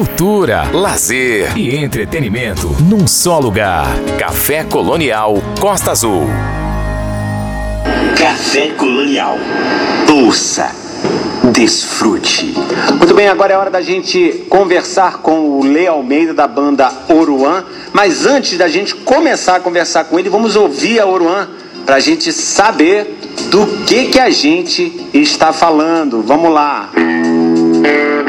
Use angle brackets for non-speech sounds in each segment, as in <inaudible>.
cultura, lazer e entretenimento num só lugar. Café Colonial Costa Azul. Café Colonial. Ouça. Desfrute. Muito bem, agora é hora da gente conversar com o Lê Almeida da banda Oruan. Mas antes da gente começar a conversar com ele, vamos ouvir a Oruan para a gente saber do que que a gente está falando. Vamos lá. Muito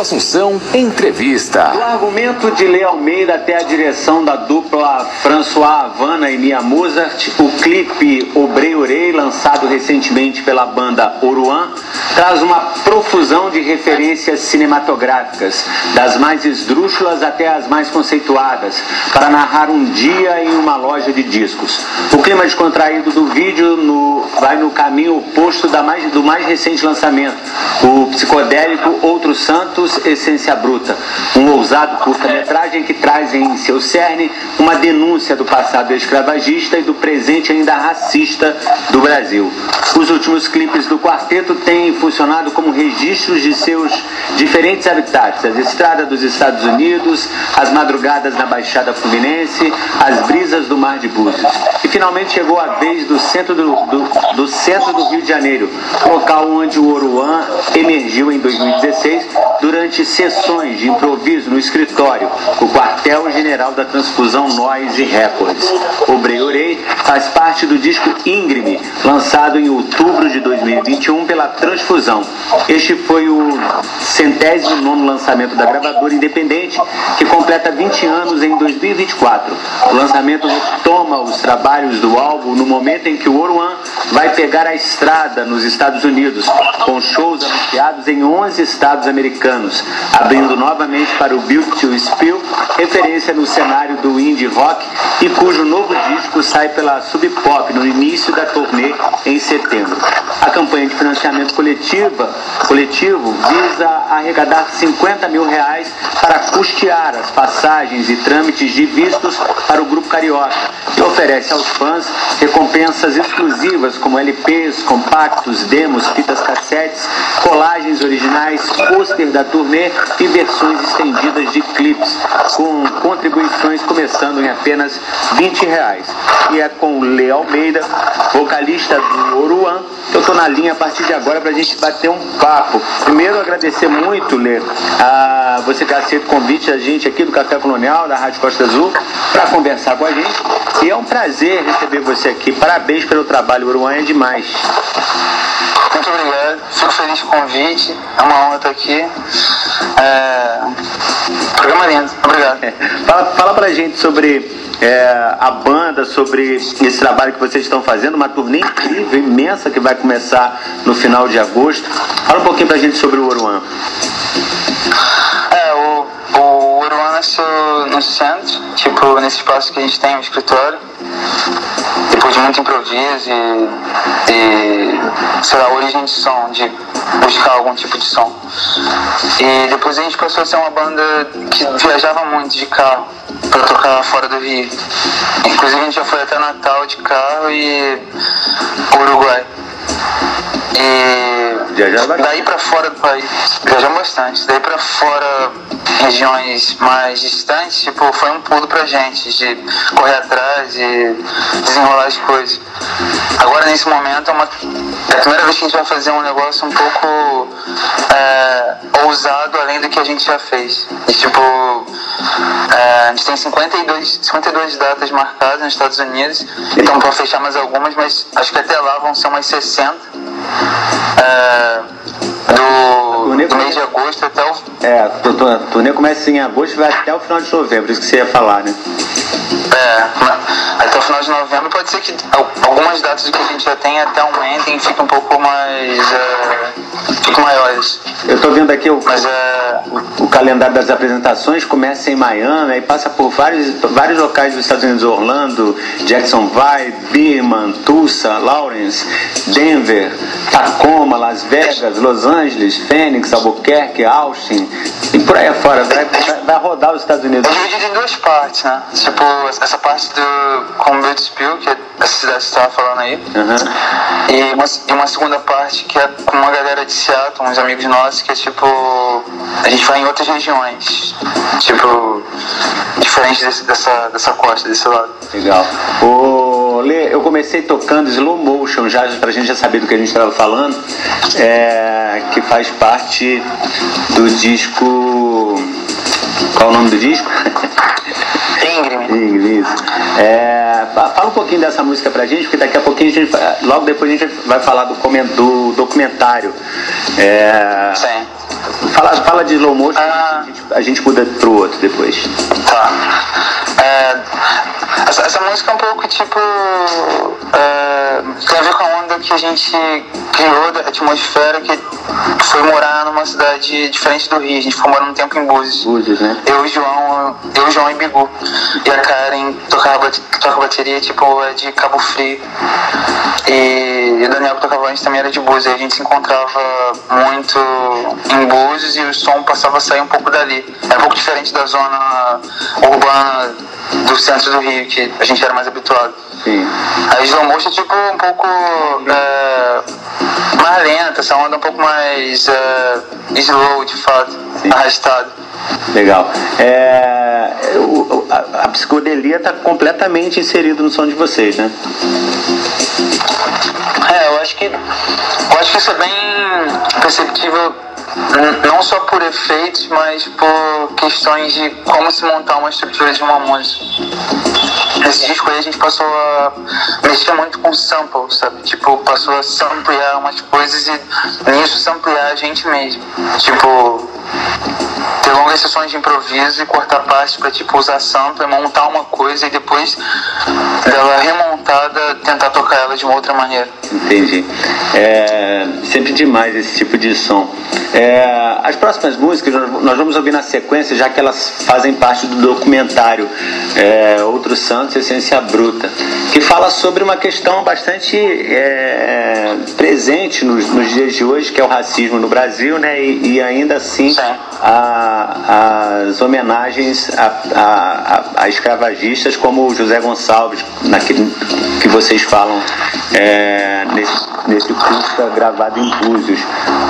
Assunção, entrevista. Do argumento de Lê Almeida até a direção da dupla François Havana e Mia Mozart, o clipe Obrei Orei, lançado recentemente pela banda Oruan, traz uma profusão de referências cinematográficas, das mais esdrúxulas até as mais conceituadas, para narrar um dia em uma loja de discos. O clima descontraído do vídeo no, vai no caminho oposto mais, do mais recente lançamento, o psicodélico Outros Santos, Essência Bruta, um ousado curta-metragem que traz em seu cerne uma denúncia do passado escravagista e do presente ainda racista do Brasil. Os últimos clipes do quarteto têm funcionado como registros de seus diferentes habitats, as estradas dos Estados Unidos, as madrugadas na Baixada Fluminense, as brisas do Mar de Búzios. E finalmente chegou a vez do centro do, do, do centro do Rio de Janeiro, local onde o Oruan emergiu em 2016 durante sessões de improviso no escritório, o quartel-general da Transfusão Noise Records. O Breorei faz parte do disco Íngreme, lançado em outubro de 2021 pela Transfusão. Este foi o centésimo nono lançamento da gravadora independente, que completa 20 anos em 2024. O lançamento retoma os trabalhos do álbum no momento em que o Oruan vai pegar a estrada nos Estados Unidos, com shows anunciados em 11 estados americanos, abrindo novamente para o Build to Spill, referência no cenário do indie rock e cujo novo disco sai pela Sub Pop no início da turnê em setembro. A campanha de financiamento coletiva, coletivo visa arrecadar 50 mil reais para custear as passagens e trâmites de vistos para o Grupo Carioca e oferece aos fãs recompensas exclusivas como LPs, compactos, demos, fitas cassetes, colagens originais, pôster da turnê e versões estendidas de clipes, com contribuições começando em apenas 20 reais. E é com Lê Almeida, vocalista do Oruan, eu estou na linha a partir de agora para a gente bater um papo. Primeiro, agradecer muito, Lê, a você ter aceito o convite da gente aqui do Café Colonial, da Rádio Costa Azul, para conversar com a gente. E é um prazer receber você aqui. Parabéns pelo trabalho, Uruguai é demais. Muito obrigado, fico feliz com o convite, é uma honra estar aqui. É... Programa lindo, obrigado. É. Fala, fala pra gente sobre é, a banda, sobre esse trabalho que vocês estão fazendo, uma turnê incrível, imensa, que vai começar no final de agosto. Fala um pouquinho pra gente sobre o Oruan. É, o, o Oruan nasceu no centro, tipo, nesse espaço que a gente tem, o escritório. Depois de muito improviso e, e sei lá, origem de som, de buscar algum tipo de som. E depois a gente passou a ser uma banda que viajava muito de carro para tocar fora do Rio. Inclusive a gente já foi até Natal de carro e Uruguai. E daí para fora do país, viajamos bastante. Daí para fora, regiões mais distantes, tipo, foi um pulo pra gente de correr atrás e desenrolar as coisas. Agora nesse momento é, uma, é a primeira vez que a gente vai fazer um negócio um pouco é, ousado além do que a gente já fez. E tipo, é, a gente tem 52, 52 datas marcadas nos Estados Unidos, então para fechar mais algumas, mas acho que até lá vão ser umas 60. É, do, do mês de agosto até o. É, a turnê começa em agosto e vai até o final de novembro, isso que você ia falar, né? É, até o final de novembro pode ser que algumas datas que a gente já tem até aumentem e fiquem um pouco mais. É, fiquem maiores. Eu estou vendo aqui o, Mas, é... o, o, calendário das apresentações, começa em Miami, aí passa por vários, vários locais dos Estados Unidos, Orlando, Jacksonville, Birman, Tulsa, Lawrence, Denver, Tacoma, Las Vegas, Los Angeles, Phoenix, Albuquerque, Austin e por aí afora. Vai, vai, vai rodar os Estados Unidos. É dividido em duas partes, né? Tipo, essa parte do Combutespill, que é essa cidade que você estava falando aí. Uhum. E, uma, e uma segunda parte que é com uma galera de Seattle, uns amigos nossos, que é tipo. A gente vai em outras regiões. Tipo, diferente desse, dessa, dessa costa, desse lado. Legal. O Lê, eu comecei tocando slow motion já, pra gente já saber do que a gente estava falando, é, que faz parte do disco. Qual o nome do disco? Íngreme. Íngreme, isso. É, fala um pouquinho dessa música pra gente, porque daqui a pouquinho a gente, logo depois a gente vai falar do, do documentário. É, Sim. Fala, fala de slow motion, ah. a, gente, a gente muda pro outro depois. Tá. É, essa, essa, música é um pouco tipo. A a que a gente criou da atmosfera que foi morar numa cidade diferente do Rio. A gente ficou morando um tempo em Búzios. Búzios, né? Eu, João, eu, João e Bigu. E a Karen tocava, tocava bateria, tipo, é de Cabo Frio. E, e o Daniel que tocava antes também era de Búzios. E a gente se encontrava muito em Búzios e o som passava a sair um pouco dali. É um pouco diferente da zona urbana do centro do Rio, que a gente era mais habituado. Sim. A slow motion é tipo um pouco é, mais lenta, essa onda um pouco mais é, slow, de fato, Sim. arrastado. Legal. É, o, a, a psicodelia está completamente inserida no som de vocês, né? É, eu acho que eu acho que isso é bem perceptível não só por efeitos, mas por questões de como se montar uma estrutura de uma música. Nesse disco aí a gente passou a mexer muito com samples, sabe? Tipo, passou a samplear umas coisas e nisso samplear a gente mesmo. Tipo, ter longas sessões de improviso e cortar partes pra tipo usar sample, montar uma coisa e depois dela remontada tentar tocar ela de uma outra maneira. Entendi. É sempre demais esse tipo de som. É, as próximas músicas nós vamos ouvir na sequência, já que elas fazem parte do documentário é, Outros Santos, Essência Bruta, que fala sobre uma questão bastante é, presente nos, nos, dias de hoje, que é o racismo no Brasil, né? E, e ainda assim a, as homenagens a, a, a, escravagistas como o José Gonçalves, naquele, que vocês falam é, nesse, nesse curso gravado em Búzios.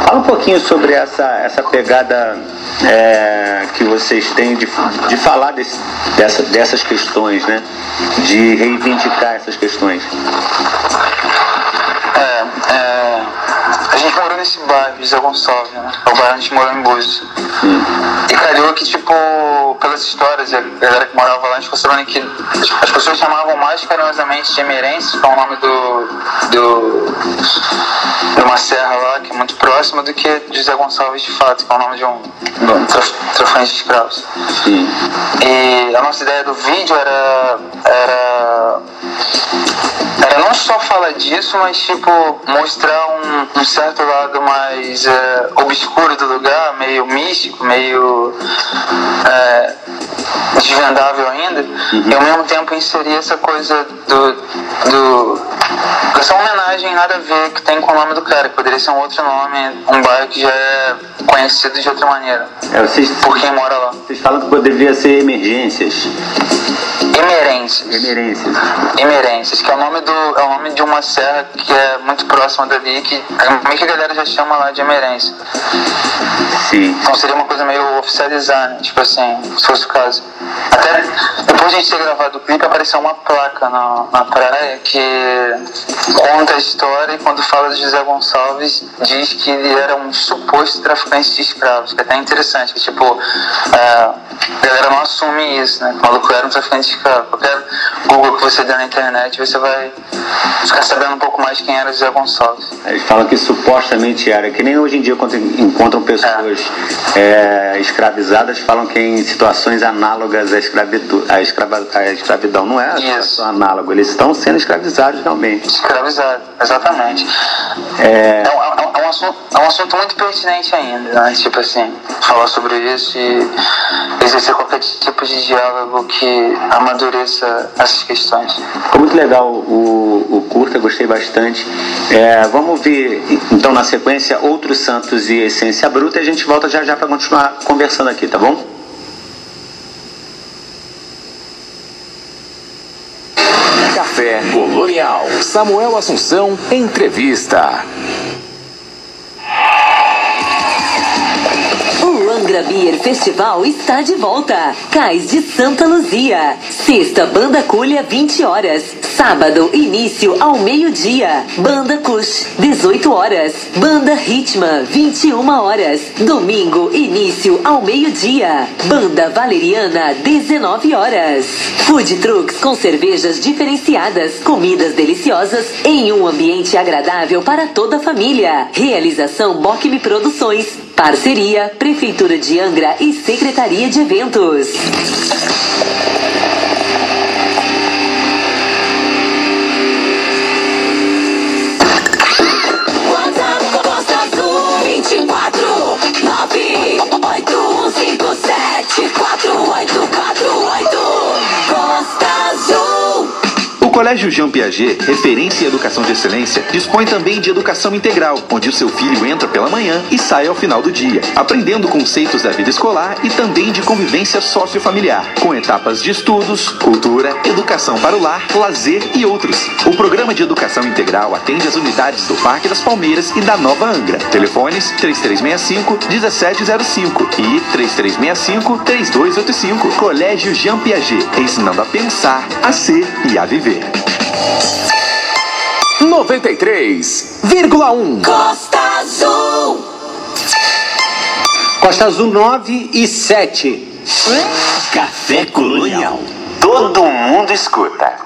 Fala um pouquinho sobre essa, essa pegada é, que vocês têm de, de falar desse, dessa, dessas questões, né? De reivindicar essas questões. É, é, a gente morou nesse bairro, José Gonçalves, né? É o bairro a gente morou em Búzios. Hum. E calhou que, tipo, pelas histórias, a galera que morava lá, a gente sabendo que as pessoas chamavam mais carinhosamente de Emerense, que é o nome do, do, de uma serra lá, que é muito próxima, do que José Gonçalves de fato, que é o nome de um, um traficante de escravos. Sim. E a nossa ideia do vídeo era, era era não só falar disso, mas tipo mostrar um, um certo lado mais é, obscuro do lugar, meio místico, meio é, desvendável ainda, uhum. e ao mesmo tempo inserir essa coisa do, do essa homenagem nada a ver que tem com o nome do cara, que poderia ser um outro nome, um bairro que já é conhecido de outra maneira. É, vocês, por quem mora lá. Vocês falam que poderia ser emergências. Emerências. Emerências. Que é o nome do é o nome de uma serra que é muito próxima dali, que meio que a galera já chama lá de Emerência. Sim. Então seria uma coisa meio oficializar, né? tipo assim, se fosse o caso. Até depois de a gente ter gravado o clipe, apareceu uma placa na, na praia que conta a história e quando fala de José Gonçalves diz que ele era um suposto traficante de escravos, que é até interessante, que tipo, é, a galera não assume isso, né? O maluco era um traficante de escravos. Qualquer Google que você der na internet, você vai ficar sabendo um pouco mais quem era José Gonçalves. Eles falam que supostamente era, que nem hoje em dia quando encontram pessoas é. É, escravizadas, falam que em situações análogas à, escravidu, à, escrava, à escravidão. Não é Isso. análogo, eles estão sendo escravizados realmente. Escravizados, exatamente. É... É, é, um assunto, é um assunto muito pertinente ainda, né? Tipo assim, falar sobre isso e exercer qualquer tipo de diálogo que amadureça essas questões. Ficou muito legal o, o curta, gostei bastante. É, vamos ouvir então na sequência Outros Santos e Essência Bruta e a gente volta já já para continuar conversando aqui, tá bom? Café Colonial. Samuel Assunção, entrevista. Angra Beer Festival está de volta. Cais de Santa Luzia. Sexta, Banda Culha, 20 horas. Sábado, início ao meio-dia. Banda Cush, 18 horas. Banda Ritma, 21 horas. Domingo, início ao meio-dia. Banda Valeriana, 19 horas. Food trucks com cervejas diferenciadas, comidas deliciosas em um ambiente agradável para toda a família. Realização Bocme Produções. Parceria Prefeitura de Angra e Secretaria de Eventos. WhatsApp Costa Azul 24 98157 4848 Colégio Jean Piaget, referência em educação de excelência, dispõe também de educação integral, onde o seu filho entra pela manhã e sai ao final do dia, aprendendo conceitos da vida escolar e também de convivência sociofamiliar, com etapas de estudos, cultura, educação para o lar, lazer e outros. O programa de educação integral atende as unidades do Parque das Palmeiras e da Nova Angra. Telefones 3365 1705 e 3365 3285. Colégio Jean Piaget, ensinando a pensar, a ser e a viver. 93,1. Costa Azul Costa Azul 9 e 7. Café Colonial. Todo mundo escuta.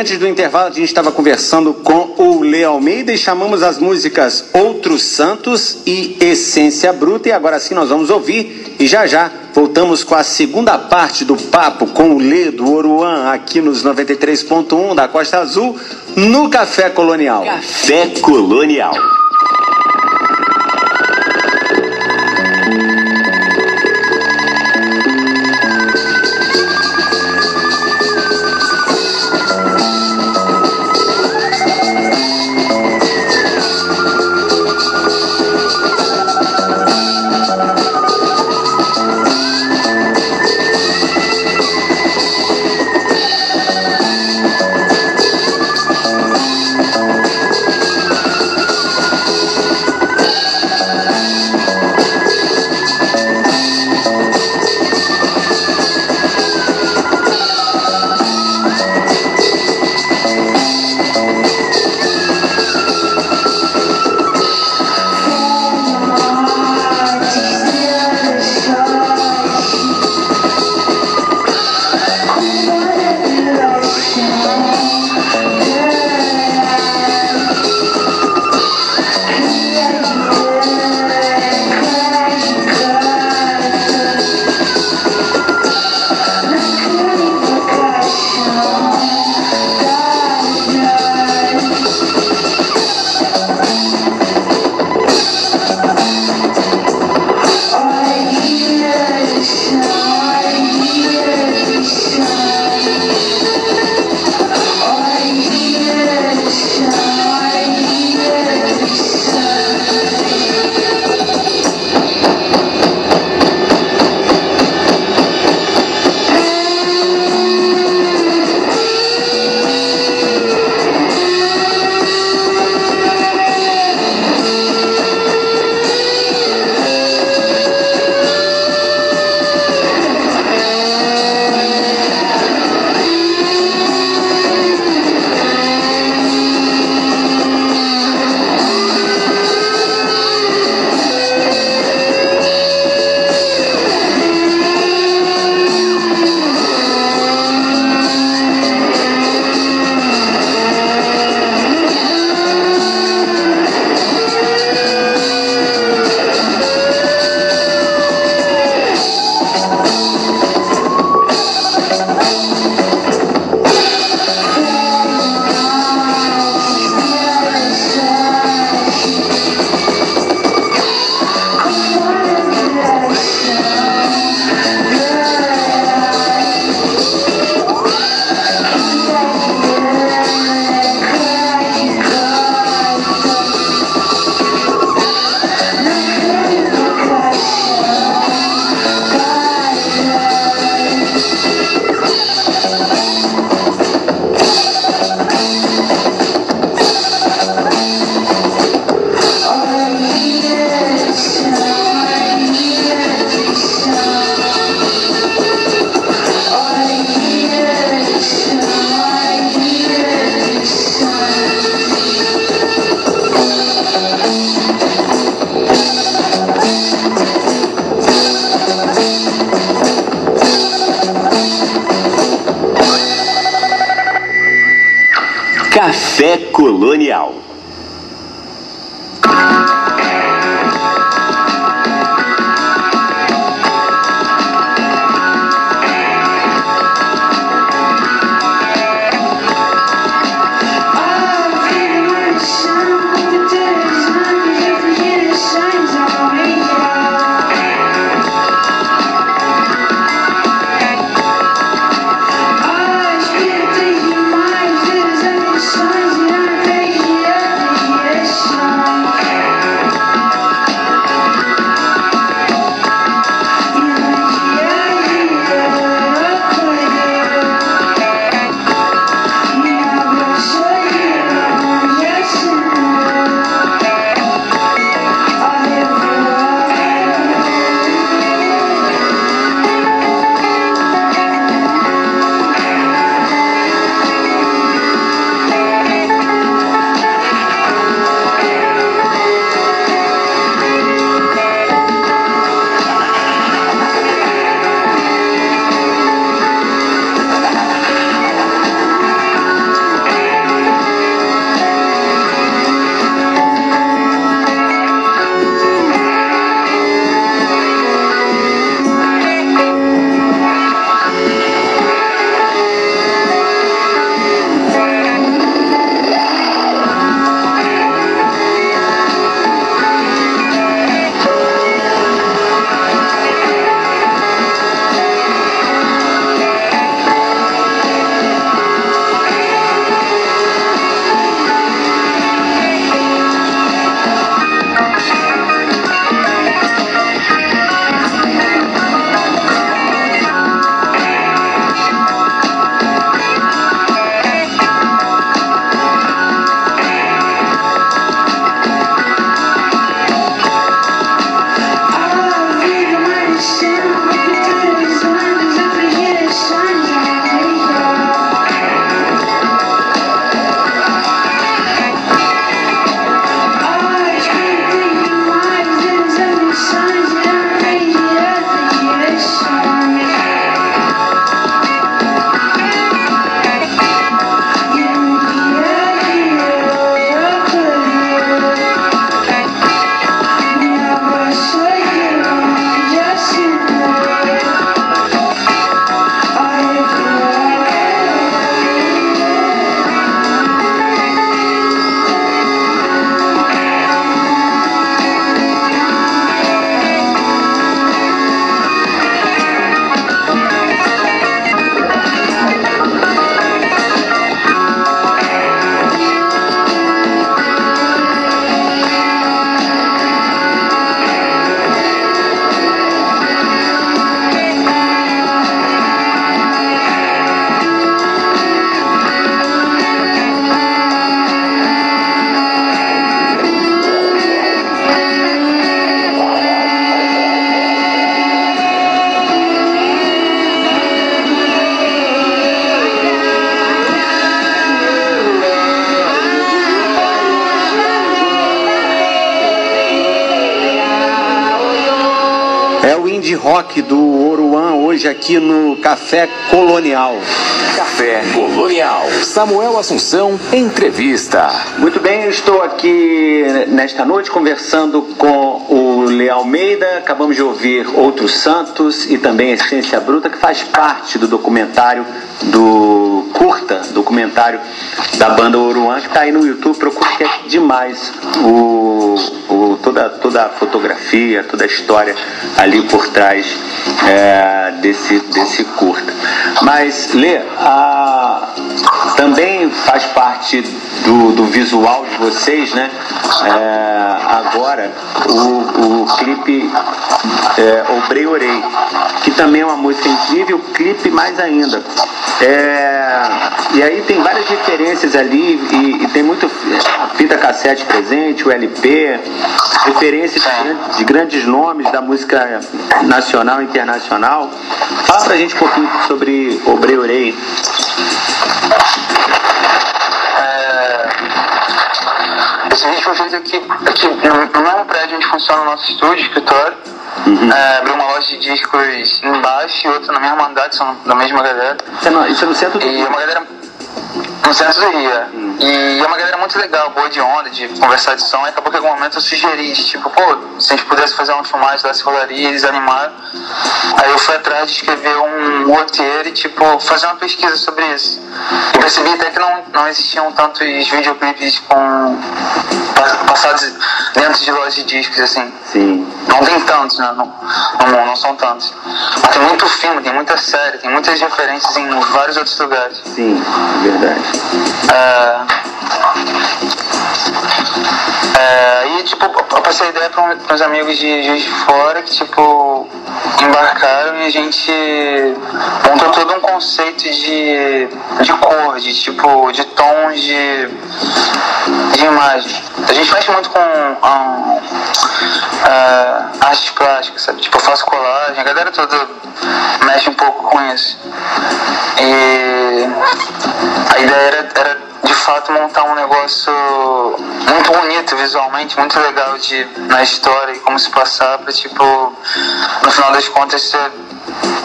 Antes do intervalo, a gente estava conversando com o Lê Almeida e chamamos as músicas Outros Santos e Essência Bruta. E agora sim nós vamos ouvir. E já já voltamos com a segunda parte do papo com o Lê do Oruan aqui nos 93.1 da Costa Azul no Café Colonial. Café Colonial. Café Colonial. Aqui no Café Colonial. Café Colonial. Samuel Assunção, entrevista. Muito bem, eu estou aqui nesta noite conversando com o Lê Almeida. Acabamos de ouvir Outros Santos e também Essência Bruta, que faz parte do documentário do curta, documentário da banda Oruan, que está aí no YouTube. Procure que é demais o, o, toda, toda a fotografia, toda a história ali por trás é, desse, desse curta. Mas, Lê, a, também faz parte do, do visual de vocês, né? É, agora, o, o clipe é, Obrei Orei, que também é uma música incrível, clipe mais ainda. É, e aí tem várias referências ali e, e tem muito fita cassete presente, o LP, referências de, de grandes nomes da música nacional e internacional. Fala pra gente um pouquinho sobre Obrei Orei. Esse vídeo foi feito aqui, aqui no mesmo prédio onde funciona o nosso estúdio, escritório. É, abriu uma loja de discos embaixo e outra na mesma andar, são da mesma galera. Isso é no, isso é no centro do E uma galera. No centro do Rio. é. E é uma galera muito legal, boa de onda, de conversar de som. E acabou que em algum momento eu sugeri, tipo, pô, se a gente pudesse fazer uma filmagem lá, se rolaria, eles animaram. Aí eu fui atrás de escrever um roteiro e, tipo, fazer uma pesquisa sobre isso. E percebi até que não, não existiam tantos videoclipes com pa- passados dentro de lojas de discos, assim. Sim. Não tem tantos, né? Não, não, não são tantos. Mas tem muito filme, tem muita série, tem muitas referências em vários outros lugares. Sim, Uh, É, e tipo, eu passei a ideia para uns amigos de de Fora que tipo embarcaram e a gente montou todo um conceito de, de cor, de tipo, de tons de, de imagem. A gente mexe muito com ah, ah, artes plásticas, sabe? Tipo, eu faço colagem, a galera toda mexe um pouco com isso. E a ideia era, era fato montar um negócio muito bonito visualmente, muito legal de, na história e como se passar pra tipo, no final das contas ser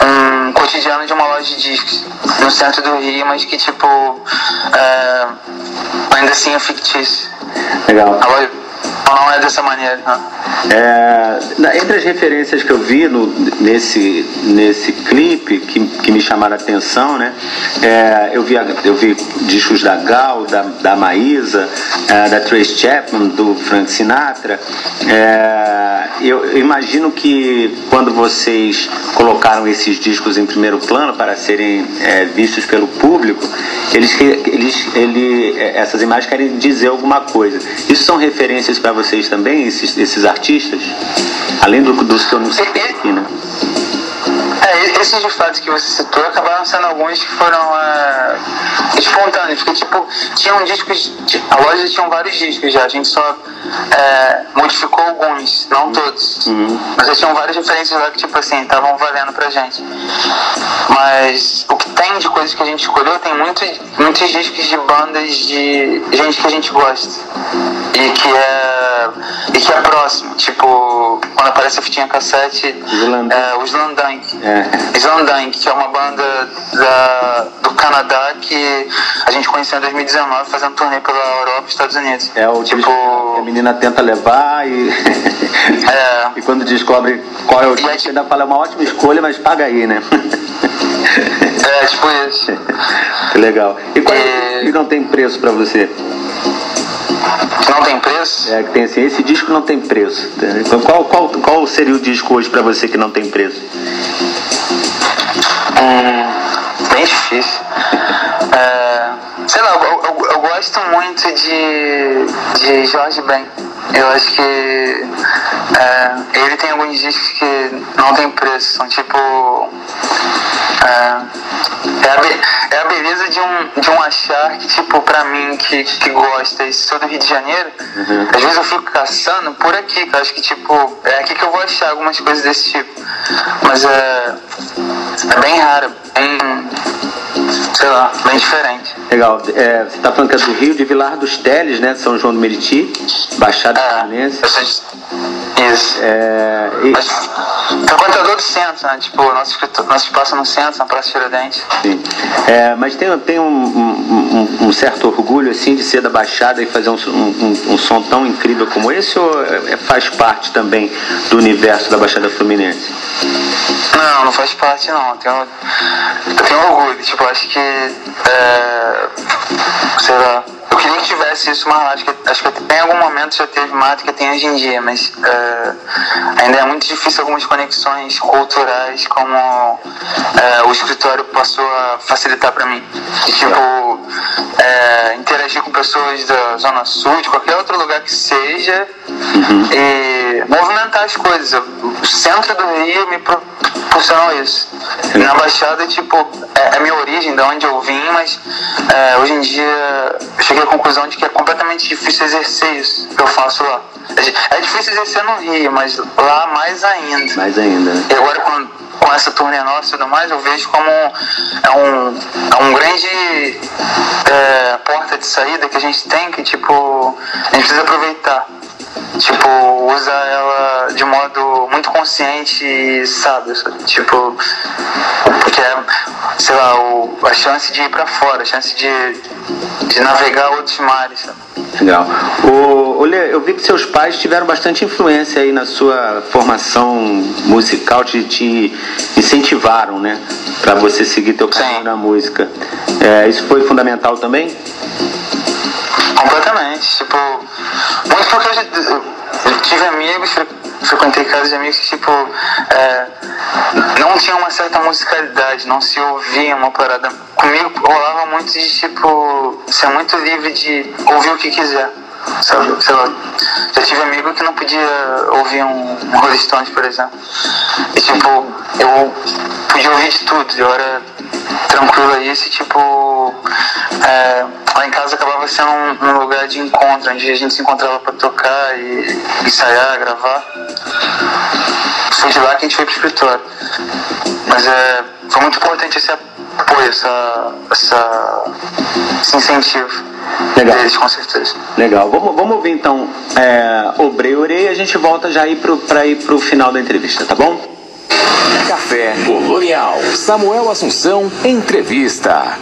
um cotidiano de uma loja de discos no centro do Rio, mas que tipo é, ainda assim é fictício. Legal. A loja não é dessa maneira? É, entre as referências que eu vi no- nesse, nesse clipe que, que me chamaram a atenção, né? é, eu, vi, eu vi discos da Gal, da, da Maísa, é, da Trace Chapman, do Frank Sinatra. É, eu, imagino que quando vocês colocaram esses discos em primeiro plano para serem é, vistos pelo público, eles, eles, ele, é, essas imagens querem dizer alguma coisa. Isso são referências para vocês também, esses, esses artistas? Além do, dos que eu não citei aqui, né? Esses de fato que você citou acabaram sendo alguns que foram é, espontâneos, porque tipo, tinham discos, a loja tinha vários discos já, a gente só é, modificou alguns, não todos. Mas já tinham várias referências lá que tipo assim, estavam valendo pra gente. Mas o que tem de coisas que a gente escolheu, tem muitos, muitos discos de bandas de gente que a gente gosta. E que é. E que é próximo. Tipo, quando aparece a fitinha cassete, Slandank. é, o Slandank. É. Slandank, que é uma banda da, do Canadá que a gente conheceu em 2019 fazendo turnê pela Europa e Estados Unidos. É o que a tipo. menina tenta levar e. <laughs> É. e quando descobre qual é o tipo- ainda fala é uma ótima escolha, mas paga aí, né? <laughs> É, tipo isso. <laughs> que legal. E qual é que não tem preço pra você? Que não tem preço. É que tem assim, esse disco não tem preço. Qual, qual, qual seria o disco hoje pra você que não tem preço? Hum, bem difícil. É, sei lá, eu, eu- eu gosto muito de, de Jorge Ben. Eu acho que é, ele tem alguns discos que não tem preço. São tipo. É, é, a, be- é a beleza de um, de um achar que, tipo, pra mim que, que gosta e sou do Rio de Janeiro, às vezes eu fico caçando por aqui, que eu acho que, tipo, é aqui que eu vou achar algumas coisas desse tipo. Mas é. É bem raro, bem. Sei lá, bem diferente. Legal. É, você tá falando que é do Rio, de Vilar dos Teles, né? São João do Meriti, Baixada É, Fluminense. isso. É, e- Mas frequentador do centro, né? Tipo, nosso, nosso espaço no centro, na Praça Tiradentes. Sim. É, mas tem, tem um, um- um- um certo orgulho assim de ser da Baixada e fazer um, um- um som tão incrível como esse ou é- faz parte também do universo da Baixada Fluminense? Não, não faz parte não. Eu tenho, eu tenho orgulho, tipo, acho que. É, sei lá. Eu queria que tivesse isso mais lá. Acho que, acho que em algum momento já teve mais do que tem hoje em dia, mas é, ainda é muito difícil algumas conexões culturais como é, o escritório passou a facilitar pra mim. E, tipo, é, interagir com pessoas da Zona Sul, de qualquer outro lugar que seja, e movimentar as coisas. O centro do Rio me proporcionou isso. E na Baixada, tipo, é é a minha origem, da onde eu vim, mas é, hoje em dia eu cheguei à conclusão de que é completamente difícil exercer isso que eu faço lá. É É difícil exercer no Rio, mas lá mais ainda. Mais ainda, né? E agora com, com essa turnê nossa e tudo mais, eu vejo como é um, é um grande é, porta de saída que a gente tem que, tipo, a gente precisa aproveitar. Tipo, usa ela de modo muito consciente e sábio, sabe? Tipo, porque é, sei lá, o, a chance de ir pra fora, a chance de, de navegar outros mares, sabe? Legal. O, Lê, eu vi que seus pais tiveram bastante influência aí na sua formação musical, te, te incentivaram, né? Pra você seguir teu caminho na música. É, isso foi fundamental também? Completamente. Tipo, muito porque eu, eu tive amigos, fre- frequentei casas de amigos que, tipo, é, não tinham uma certa musicalidade, não se ouvia uma parada. Comigo rolava muito de, tipo, ser muito livre de ouvir o que quiser. Sabe? Sei lá, já tive amigo que não podia ouvir um, um Rolling Stones, por exemplo. E, tipo, eu podia ouvir tudo, eu era tranquilo a isso tipo, é, lá em casa acabava sendo um, um lugar de encontro, onde a gente se encontrava pra tocar e ensaiar, gravar. Foi de lá que a gente foi pro escritório. Mas é, foi muito importante esse apoio, essa, essa, esse incentivo Legal. deles, com certeza. Legal. Vamos, vamos ouvir então é, Obreure e a gente volta já pra ir pro final da entrevista, tá bom? Café Colonial. Samuel Assunção, entrevista.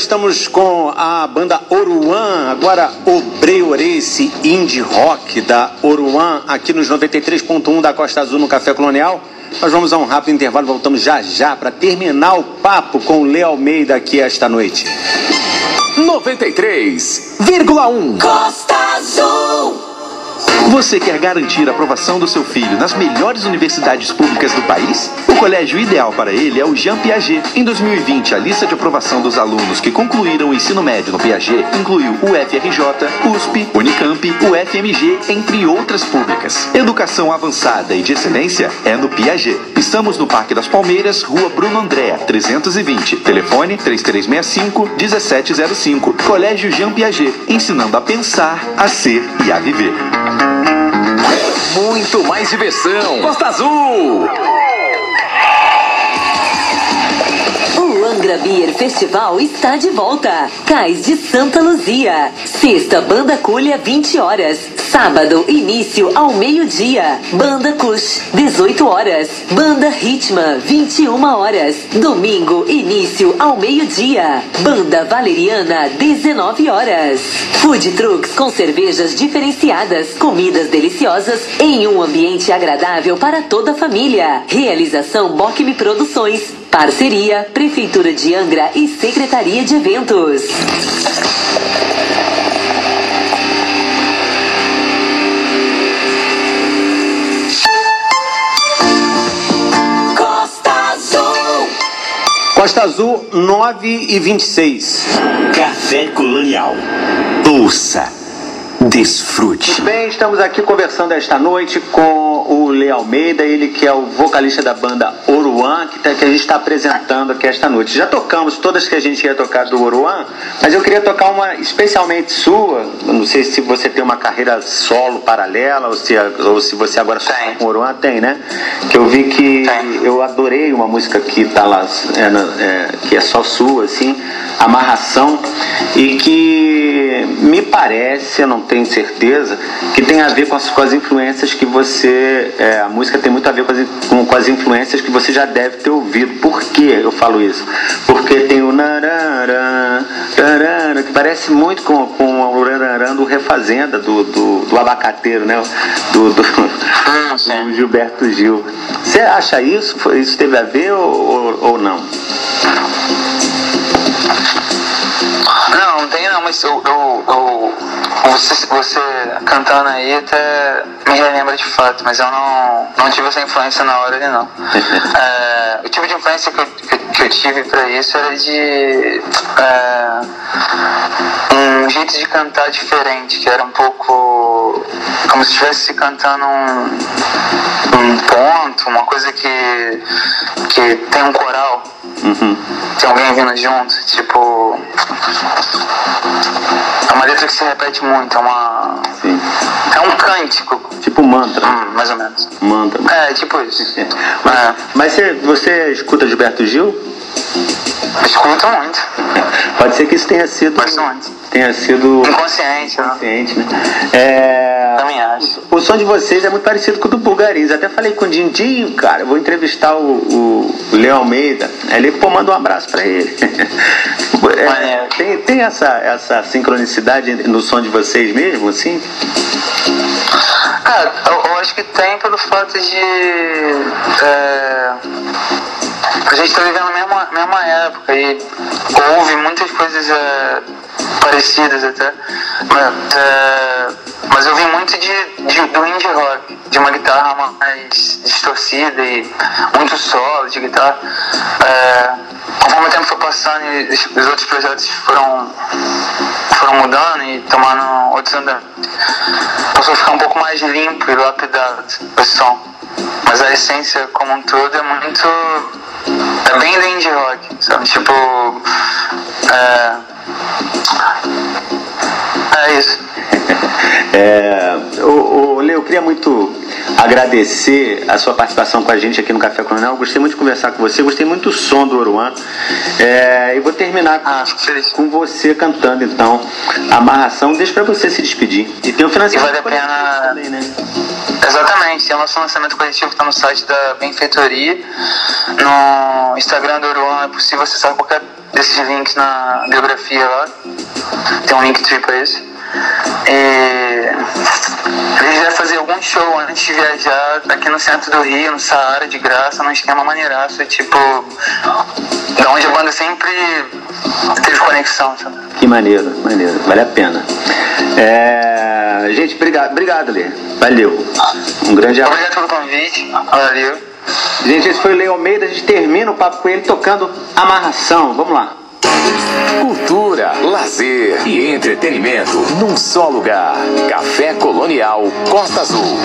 Estamos com a banda Oruan, agora Obreorense Indie Rock da Oruan, aqui nos 93.1 da Costa Azul no Café Colonial. Nós vamos a um rápido intervalo, voltamos já já para terminar o papo com o Leo Almeida aqui esta noite. 93,1. Costa Azul. Você quer garantir a aprovação do seu filho nas melhores universidades públicas do país? O colégio ideal para ele é o Jean Piaget. Em 2020, a lista de aprovação dos alunos que concluíram o ensino médio no Piaget incluiu o FRJ, USP, Unicamp, o FMG, entre outras públicas. Educação avançada e de excelência é no Piaget. Estamos no Parque das Palmeiras, Rua Bruno André, 320. Telefone 3365-1705. Colégio Jean Piaget, ensinando a pensar, a ser e a viver. Muito mais diversão. Costa Azul. Angra Beer Festival está de volta. Cais de Santa Luzia. Sexta, Banda Culha, 20 horas. Sábado, início ao meio-dia. Banda Kush, 18 horas. Banda Ritma, 21 horas. Domingo, início ao meio-dia. Banda Valeriana, 19 horas. Food trucks com cervejas diferenciadas, comidas deliciosas em um ambiente agradável para toda a família. Realização Bocme Produções. Parceria Prefeitura de Angra e Secretaria de Eventos. Costa Azul. Costa Azul 9 e 26. Café Colonial. Ouça, desfrute. Muito bem, estamos aqui conversando esta noite com o Lê Almeida, ele que é o vocalista da banda Oruan, que, tá- que a gente está apresentando aqui esta noite. Já tocamos todas que a gente ia tocar do Oruan, mas eu queria tocar uma especialmente sua. Eu não sei se você tem uma carreira solo paralela ou se, ou se você agora só com Oruan tem, né? Que eu vi que Tem. eu adorei uma música que tá lá, é, é, que é só sua, assim, Amarração, e que me parece, eu não tenho certeza, que tem a ver com as, com as influências que você. É, a música tem muito a ver com as, com, com as influências que você já deve ter ouvido. Por que eu falo isso? Porque tem o narará, que parece muito com, com o narará do Refazenda, do, do, do abacateiro, né? Do, do, sim. do Gilberto Gil. Você acha isso? Isso teve a ver ou, ou, ou não? Não, não tem não, mas eu, eu, eu- você, você cantando aí até me relembra de fato, mas eu não, não tive essa influência na hora ali não. <laughs> É, o tipo de influência que eu, que, que eu tive pra isso era de é, um jeito de cantar diferente, que era um pouco como se estivesse cantando um, um ponto, uma coisa que, que tem um coral. Tem alguém vindo junto, tipo. É uma letra que se repete muito, é uma. Sim. É um cântico, Tipo mantra. hum, mais ou menos. Mantra. É, tipo isso. Mas, É, mas você, você escuta Gilberto Gil? escuto muito. Pode ser que isso tenha sido. Bastante. Tenha sido Inconsciente, né? consciente, né? É, Também acho. o som de vocês é muito parecido com o do Bulgariz. Até falei com o Dindinho, cara, eu vou entrevistar o, o Leo Almeida. Ele, pô, manda um abraço pra ele. <laughs> É, tem tem essa, essa sincronicidade no som de vocês mesmo, assim? Cara, eu, eu acho que tem pelo fato de. é, a gente tá vivendo a mesma, mesma época e houve muitas coisas é, parecidas até. Mas, é, mas eu vim muito de, de- do indie rock, de uma guitarra mais distorcida e muito solo de guitarra. É, conforme o tempo foi passando e os, os outros projetos foram, foram mudando e tomando outros andamentos, passou a ficar um pouco mais limpo e lapidado o som. Mas a essência como um todo é muito. É bem do indie rock, sabe? Tipo. É. É isso. É, o, o Leo, eu queria muito agradecer a sua participação com a gente aqui no Café Coronel. Gostei muito de conversar com você, gostei muito do som do Oruan. É, e vou terminar Ah, feliz. com você cantando, então, Amarração. Deixa pra você se despedir. E tem o financiamento E vale a pena- também, né? Exatamente, tem o nosso lançamento coletivo que está no site da Benfeitoria. No Instagram do Uruan é possível acessar qualquer desses links na biografia lá. Tem um link tree pra isso. E a gente vai fazer algum show antes de viajar aqui no centro do Rio, no Saara, de graça, num esquema maneiraço, tipo, da onde a banda sempre teve conexão, sabe? Que maneiro, maneiro. Vale a pena. É, gente, obrigado, obrigado, Lê. Valeu. Um grande abraço. Obrigado pelo convite, valeu. Gente, esse foi o Leo Almeida. A gente termina o papo com ele tocando Amarração. Vamos lá. Cultura, lazer e entretenimento num só lugar. Café Colonial Costa Azul.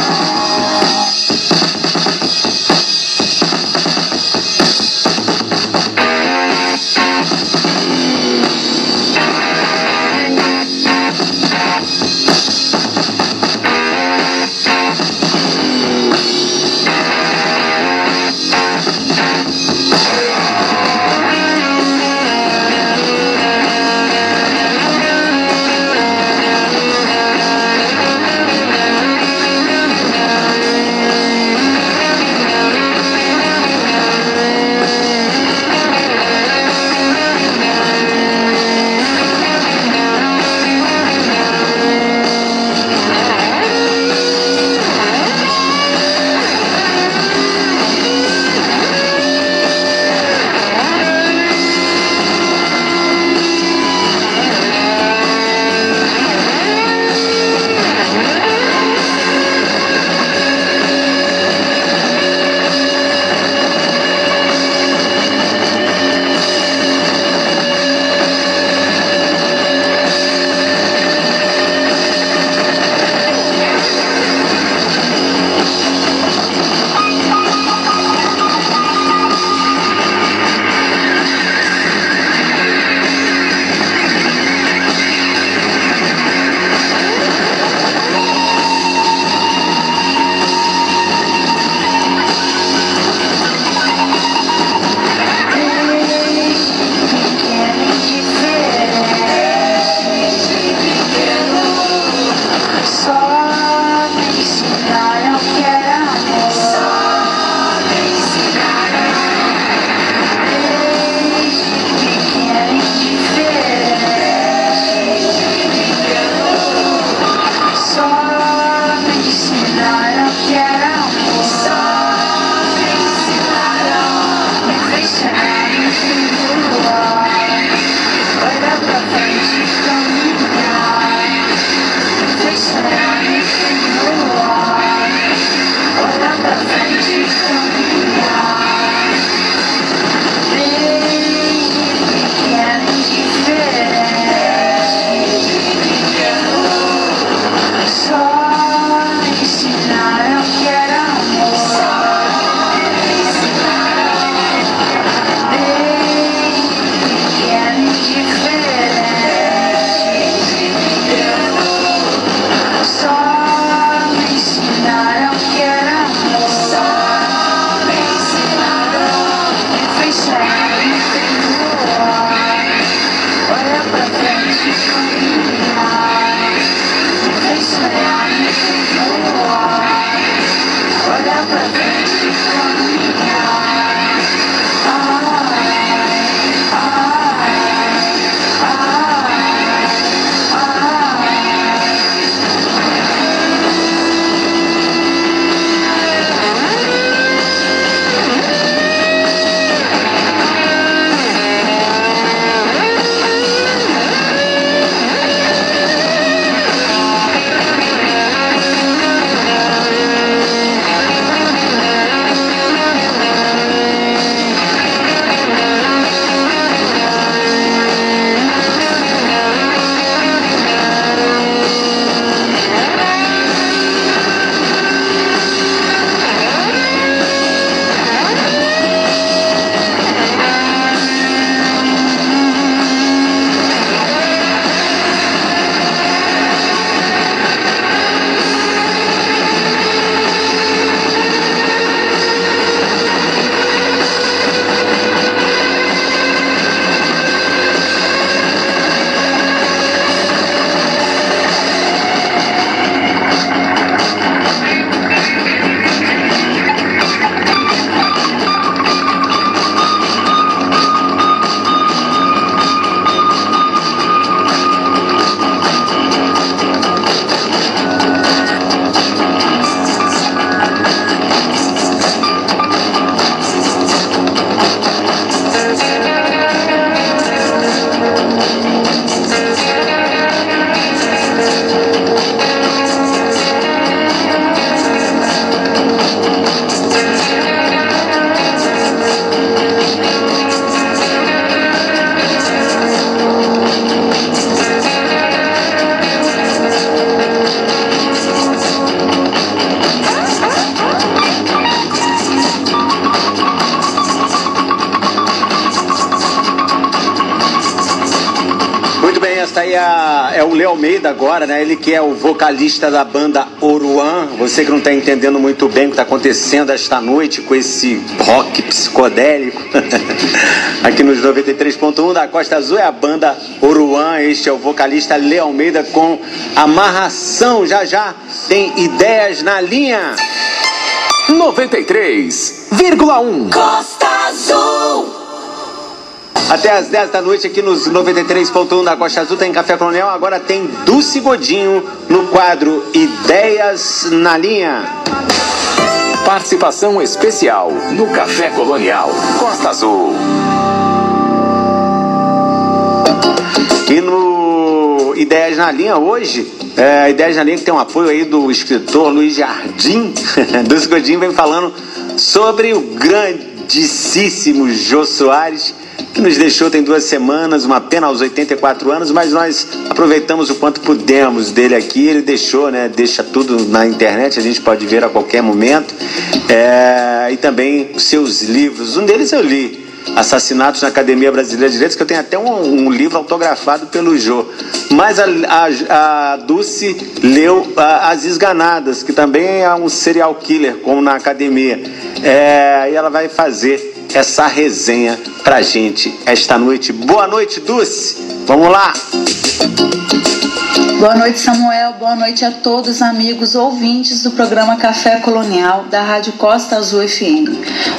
Que é o vocalista da banda Oruan. Você que não está entendendo muito bem o que está acontecendo esta noite com esse rock psicodélico. <laughs> Aqui nos 93.1 da Costa Azul é a banda Oruan. Este é o vocalista Léo Almeida com amarração. Já já tem ideias na linha. 93,1 Costa Azul. Até às 10 da noite aqui nos 93.1 da Costa Azul tem Café Coronel. Agora tem Dulce Godinho no quadro Ideias na Linha. Participação especial no Café Colonial Costa Azul. E no Ideias na Linha hoje, é, Ideias na Linha que tem um apoio aí do escritor Luiz Jardim. <laughs> Dulce Godinho vem falando sobre o grandíssimo Jô Soares que nos deixou tem duas semanas, uma pena aos 84 anos, mas nós aproveitamos o quanto pudemos dele aqui. Ele deixou, né? Deixa tudo na internet, a gente pode ver a qualquer momento. É, e também os seus livros. Um deles eu li. Assassinatos na Academia Brasileira de Direitos, que eu tenho até um, um livro autografado pelo Jô. Mas a, a, a Dulce leu a, As Esganadas, que também é um serial killer, como na academia. É, e ela vai fazer essa resenha pra gente esta noite. Boa noite, Dulce. Vamos lá. Boa noite, Samuel. Boa noite a todos, amigos ouvintes do programa Café Colonial da Rádio Costa Azul FM.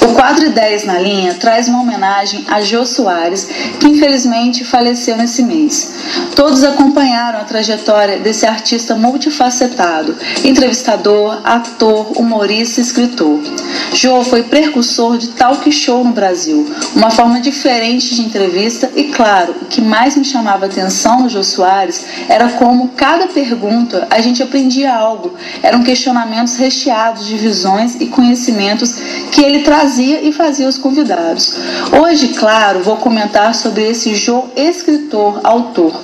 O quadro 10 na linha traz uma homenagem a Jô Soares, que infelizmente faleceu nesse mês. Todos acompanharam a trajetória desse artista multifacetado, entrevistador, ator, humorista e escritor. Jô foi precursor de talk show no Brasil, uma forma diferente de entrevista e, claro, o que mais me chamava atenção no Jô Soares era como cada pergunta a gente aprendia algo. Eram questionamentos recheados de visões e conhecimentos que ele trazia e fazia os convidados. Hoje, claro, vou comentar sobre esse Jô escritor, autor.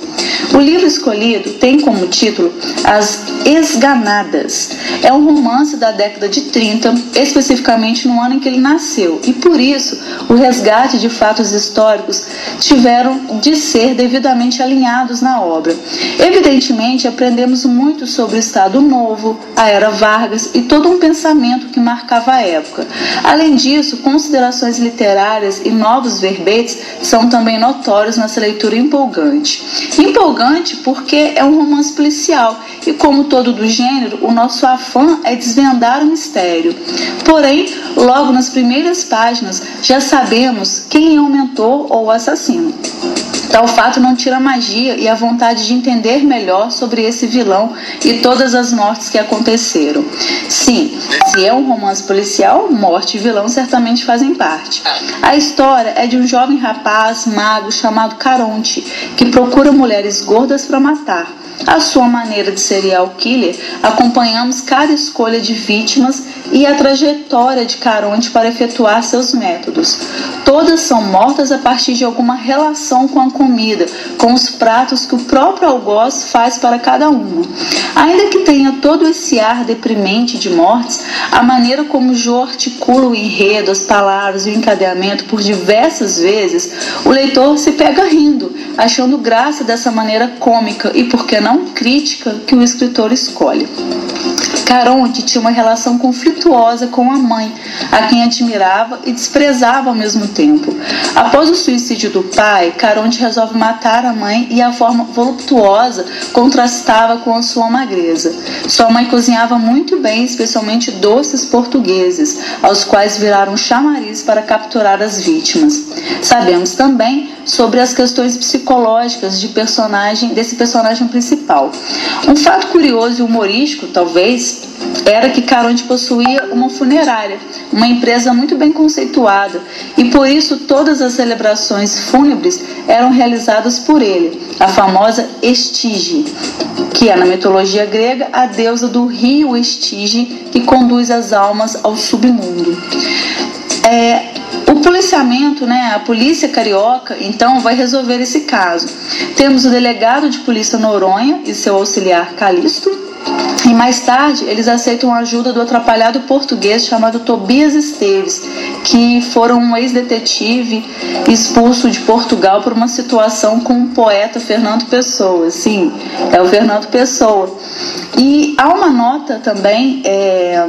O livro escolhido tem como título As Esganadas. É um romance da década de 30, especificamente no ano em que ele nasceu, e por isso o resgate de fatos históricos tiveram de ser devidamente alinhados na obra. Evidentemente, aprendemos muito sobre o Estado Novo, a Era Vargas e todo um pensamento que marcava a época. Além disso, considerações literárias e novos verbetes são também notórios nessa leitura empolgante. Empolgante porque é um romance policial e, como todo do gênero, o nosso afã é desvendar o mistério. Porém, logo nas primeiras páginas já sabemos quem é o mentor ou o assassino. Tal fato não tira a magia e a vontade de entender melhor sobre esse vilão e todas as mortes que aconteceram. Sim, se é um romance policial, morte e vilão certamente fazem parte. A história é de um jovem rapaz mago chamado Caronte, que procura mulheres gordas para matar. A sua maneira de serial killer, acompanhamos cada escolha de vítimas e a trajetória de Caronte para efetuar seus métodos. Todas são mortas a partir de alguma relação com a comida, com os pratos que o próprio algoz faz para cada uma. Ainda que tenha todo esse ar deprimente de mortes, a maneira como Jô articula o enredo, as palavras e o encadeamento por diversas vezes, o leitor se pega rindo, achando graça dessa maneira cômica e, por que não, crítica que o escritor escolhe. Caronte tinha uma relação conflituosa com a mãe, a quem admirava e desprezava ao mesmo tempo. Após o suicídio do pai, Caronte resolve matar a mãe e a forma voluptuosa contrastava com a sua magreza. Sua mãe cozinhava muito bem, especialmente doces portugueses, aos quais viraram chamariz para capturar as vítimas. Sabemos também sobre as questões psicológicas de personagem desse personagem principal. Um fato curioso e humorístico, talvez, era que Caronte possuía uma funerária, uma empresa muito bem conceituada, e por isso todas as celebrações fúnebres eram realizadas por ele, a famosa Estige, que é na mitologia grega a deusa do rio Estige que conduz as almas ao submundo. É, o policiamento, né, a polícia carioca, então vai resolver esse caso. Temos o delegado de polícia Noronha e seu auxiliar Calixto, E mais tarde, eles aceitam a ajuda do atrapalhado português chamado Tobias Esteves, que foram um ex-detetive expulso de Portugal por uma situação com o poeta Fernando Pessoa. Sim, é o Fernando Pessoa. E há uma nota também é,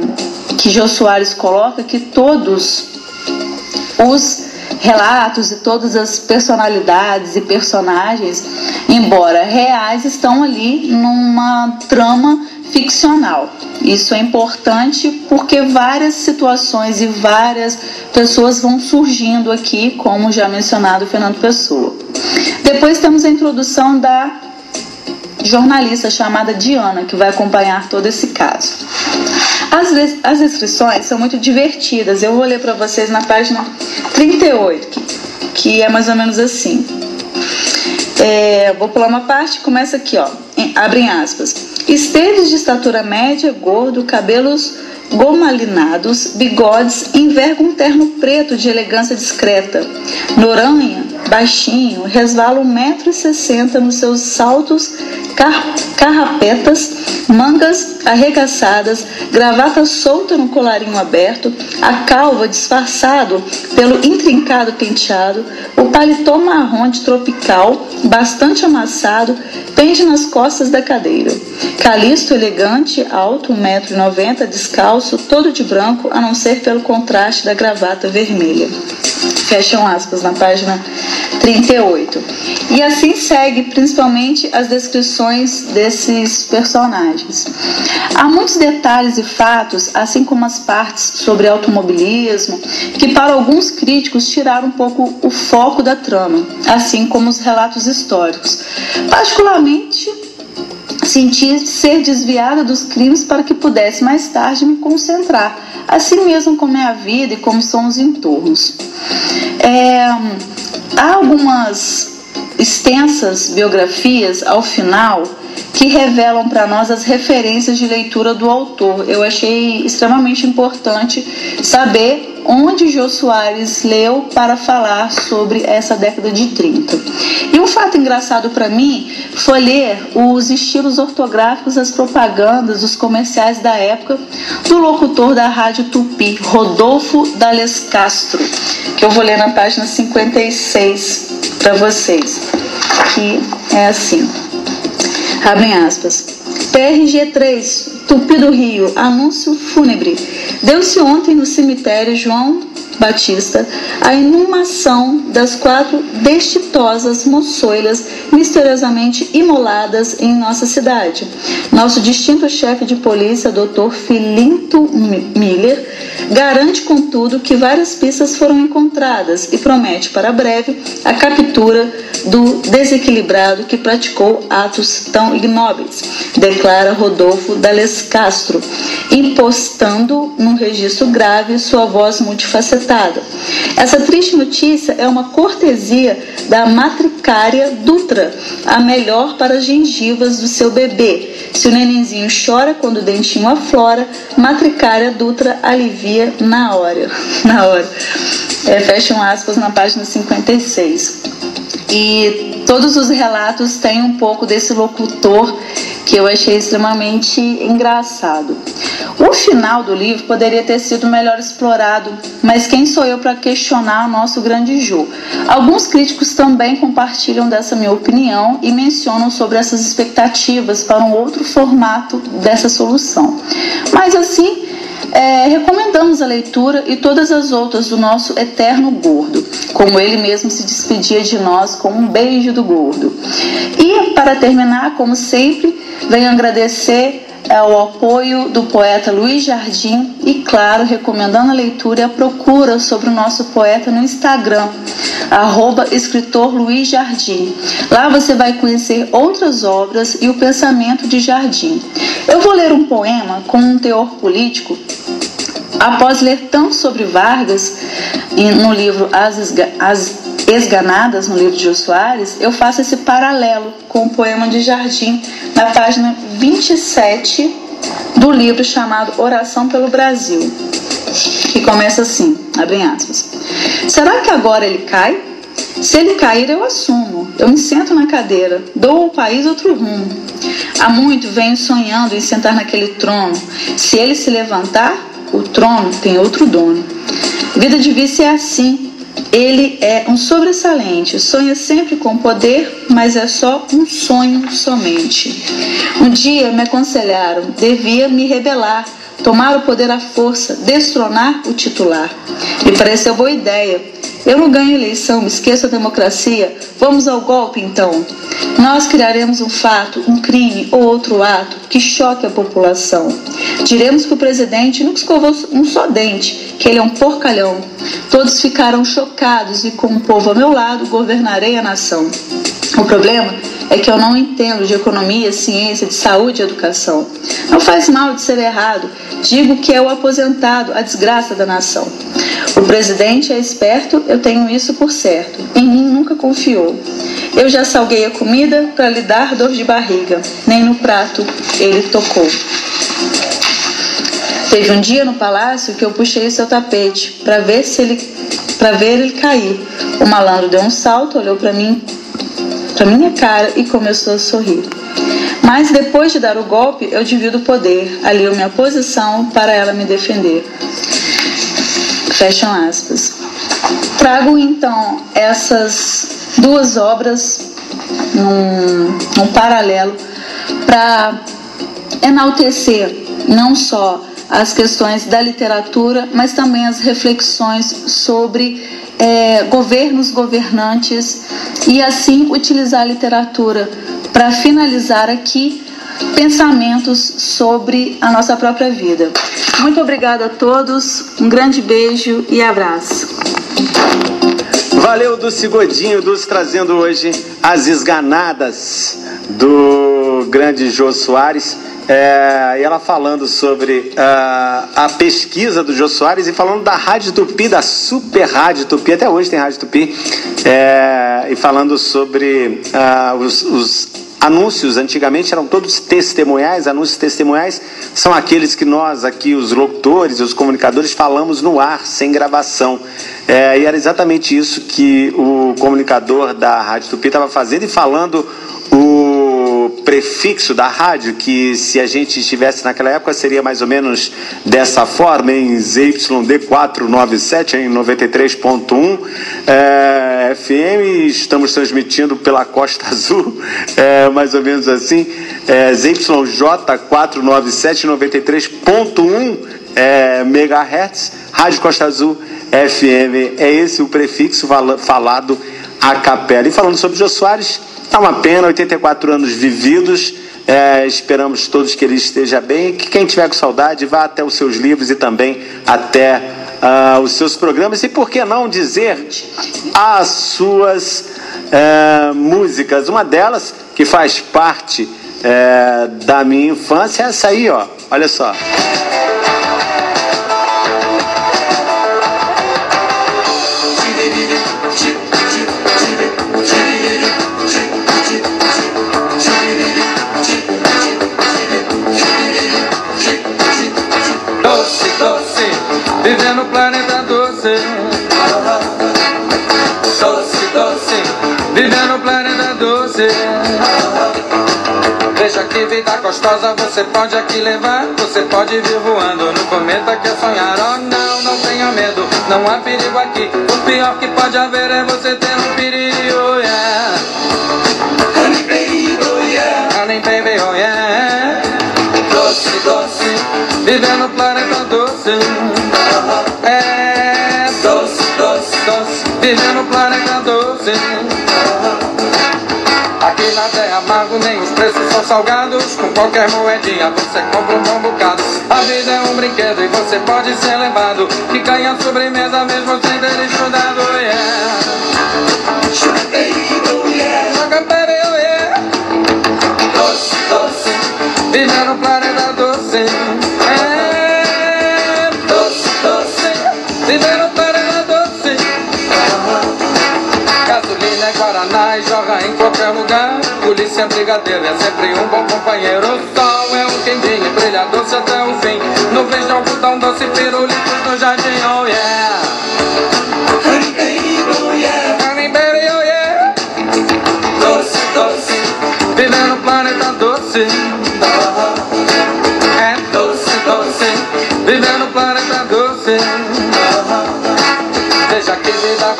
que Jô Soares coloca que todos os relatos e todas as personalidades e personagens, embora reais, estão ali numa trama ficcional. Isso é importante porque várias situações e várias pessoas vão surgindo aqui, como já mencionado Fernando Pessoa. Depois temos a introdução da jornalista chamada Diana, que vai acompanhar todo esse caso. As, as inscrições são muito divertidas. Eu vou ler para vocês na página 38, que, que é mais ou menos assim. É, vou pular uma parte, começa aqui, ó. Abrem aspas. Esteves de estatura média, gordo, cabelos gomalinados, bigodes, enverga um terno preto de elegância discreta. Noranha, baixinho, resvala 1,60m nos seus saltos car carrapetas, mangas arregaçadas, gravata solta no colarinho aberto, a calva disfarçado pelo intrincado penteado, o paletó marrom de tropical, bastante amassado, pende nas costas da cadeira. Calisto elegante, alto, 1,90m, descalço, todo de branco, a não ser pelo contraste da gravata vermelha. Fecham aspas na página 38. E assim segue principalmente as descrições desses personagens. Há muitos detalhes e fatos, assim como as partes sobre automobilismo, que para alguns críticos tiraram um pouco o foco da trama, assim como os relatos históricos. Particularmente senti ser desviada dos crimes para que pudesse mais tarde me concentrar, assim mesmo como é a vida e como são os entornos. É, há algumas extensas biografias ao final que revelam para nós as referências de leitura do autor. Eu achei extremamente importante saber onde Jô Soares leu para falar sobre essa década de 30. E um fato engraçado para mim foi ler os estilos ortográficos das propagandas, dos comerciais da época do locutor da Rádio Tupi, Rodolfo Dales Castro, que eu vou ler na página 56 para vocês, que é assim. Abrem aspas. PRG3, Tupi do Rio, anúncio fúnebre. Deu-se ontem no cemitério João Batista a inumação das quatro destituosas moçoilas misteriosamente imoladas em nossa cidade. Nosso distinto chefe de polícia, Dr. Filinto Miller, garante, contudo, que várias pistas foram encontradas e promete para breve a captura do desequilibrado que praticou atos tão ignóbeis, declara Rodolfo Dales Castro, impostando num registro grave sua voz multifacetada. Essa triste notícia é uma cortesia da matricária Dutra, a melhor para as gengivas do seu bebê. Se o nenenzinho chora quando o dentinho aflora, matricária Dutra alivia na hora. <laughs> Na hora. É, fecham aspas na página 56. E todos os relatos têm um pouco desse locutor que eu achei extremamente engraçado. O final do livro poderia ter sido melhor explorado, mas quem sou eu para questionar o nosso grande Jô? Alguns críticos também compartilham dessa minha opinião e mencionam sobre essas expectativas para um outro formato dessa solução. Mas assim, é, recomendamos a leitura e todas as outras do nosso eterno gordo, como ele mesmo se despedia de nós com um beijo do gordo. E para terminar, como sempre, venho agradecer ao apoio do poeta Luiz Jardim e, claro, recomendando a leitura e a procura sobre o nosso poeta no Instagram, arroba escritor Luiz Jardim. Lá você vai conhecer outras obras e o pensamento de Jardim. Eu vou ler um poema com um teor político Após ler tanto sobre Vargas no livro As, As Esganadas, no livro de Jô eu faço esse paralelo com o poema de Jardim, na página 27 do livro chamado Oração pelo Brasil, que começa assim, abre aspas. Será que agora ele cai? Se ele cair, eu assumo. Eu me sento na cadeira, dou ao país outro rumo. Há muito venho sonhando em sentar naquele trono. Se ele se levantar, o trono tem outro dono. Vida de vice é assim. Ele é um sobressalente, sonha sempre com poder, mas é só um sonho somente. Um dia me aconselharam, devia me rebelar, tomar o poder à força, destronar o titular. Me pareceu boa ideia. Eu não ganho eleição, me esqueço a democracia. Vamos ao golpe então. Nós criaremos um fato, um crime ou outro ato que choque a população. Diremos que o presidente nunca escovou um só dente, que ele é um porcalhão. Todos ficaram chocados e, com o povo ao meu lado, governarei a nação. O problema é que eu não entendo de economia, ciência, de saúde e educação. Não faz mal de ser errado. Digo que é o aposentado, a desgraça da nação. O presidente é esperto, eu tenho isso por certo. Em mim nunca confiou. Eu já salguei a comida para lhe dar dor de barriga. Nem no prato ele tocou. Teve um dia no palácio que eu puxei seu tapete para ver se ele para ver ele cair. O malandro deu um salto, olhou para mim, para minha cara e começou a sorrir. Mas depois de dar o golpe, eu divido o poder, ali minha posição para ela me defender. Fecham aspas. Trago então essas duas obras num, num paralelo para enaltecer não só as questões da literatura, mas também as reflexões sobre é, governos governantes e assim utilizar a literatura para finalizar aqui pensamentos sobre a nossa própria vida. Muito obrigada a todos, um grande beijo e abraço. Valeu, Dulce Godinho, Dulce trazendo hoje as esganadas do grande Jô Soares. É, e ela falando sobre uh, a pesquisa do Jô Soares e falando da Rádio Tupi, da Super Rádio Tupi, até hoje tem Rádio Tupi, é, e falando sobre uh, os, os Anúncios antigamente eram todos testemunhais, anúncios testemunhais são aqueles que nós aqui, os locutores, os comunicadores, falamos no ar, sem gravação. É, e era exatamente isso que o comunicador da Rádio Tupi estava fazendo e falando o prefixo da rádio, que se a gente estivesse naquela época seria mais ou menos dessa forma, em ZYD497, em 93.1 é, FM, estamos transmitindo pela Costa Azul, é, <laughs> mais ou menos assim, é, ZYJ497, 93.1 é, megahertz, Rádio Costa Azul FM, é esse o prefixo falado a capela. E falando sobre Jô Soares, Tá uma pena, 84 anos vividos. É, esperamos todos que ele esteja bem. Que quem tiver com saudade vá até os seus livros e também até uh, os seus programas. E por que não dizer as suas uh, músicas? Uma delas que faz parte uh, da minha infância é essa aí, ó. Olha só. Viver gostosa você pode aqui levar. Você pode vir voando no cometa que é sonhar. Oh não, não tenha medo, não há perigo aqui. O pior que pode haver é você ter um perigo, oh yeah. Honey baby, oh yeah. Honey baby, oh yeah. Doce, doce. Viver no planeta doce. É doce, doce, doce. Viver no planeta Aqui nada é amargo, nem os preços são salgados. Com qualquer moedinha você compra um bom bocado. A vida é um brinquedo e você pode ser levado. Que ganha sobremesa mesmo sem ter estudado, Polícia brigadeiro é sempre um bom companheiro. O sol é um quentinho, brilha doce até o fim. Nuvens de algodão doce, pirulitos no jardim, oh yeah. Honey baby, oh yeah. Honey baby, oh yeah. Doce, doce. Viver no planeta doce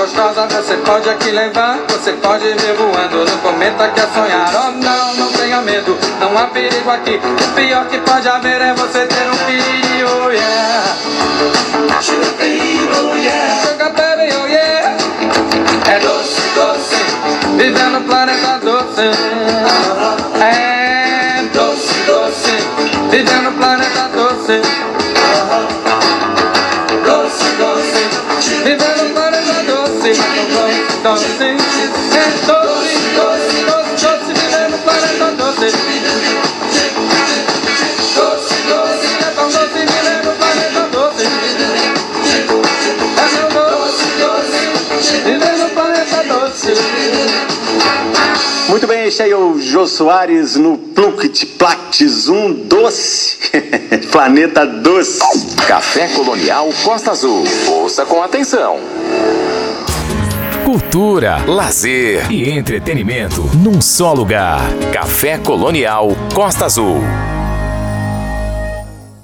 gostosa você pode aqui levar. Você pode vir voando no cometa que é sonhar. Oh não, não tenha medo, não há perigo aqui. O pior que pode haver é você ter um filho, oh yeah. Sugar baby, oh yeah. Sugar baby, oh yeah. É doce, doce Viver no planeta doce. É É o Jô Soares no Plunkit Plates, um doce. <laughs> Planeta doce. Café Colonial Costa Azul. Ouça com atenção. Cultura, lazer e entretenimento num só lugar. Café Colonial Costa Azul.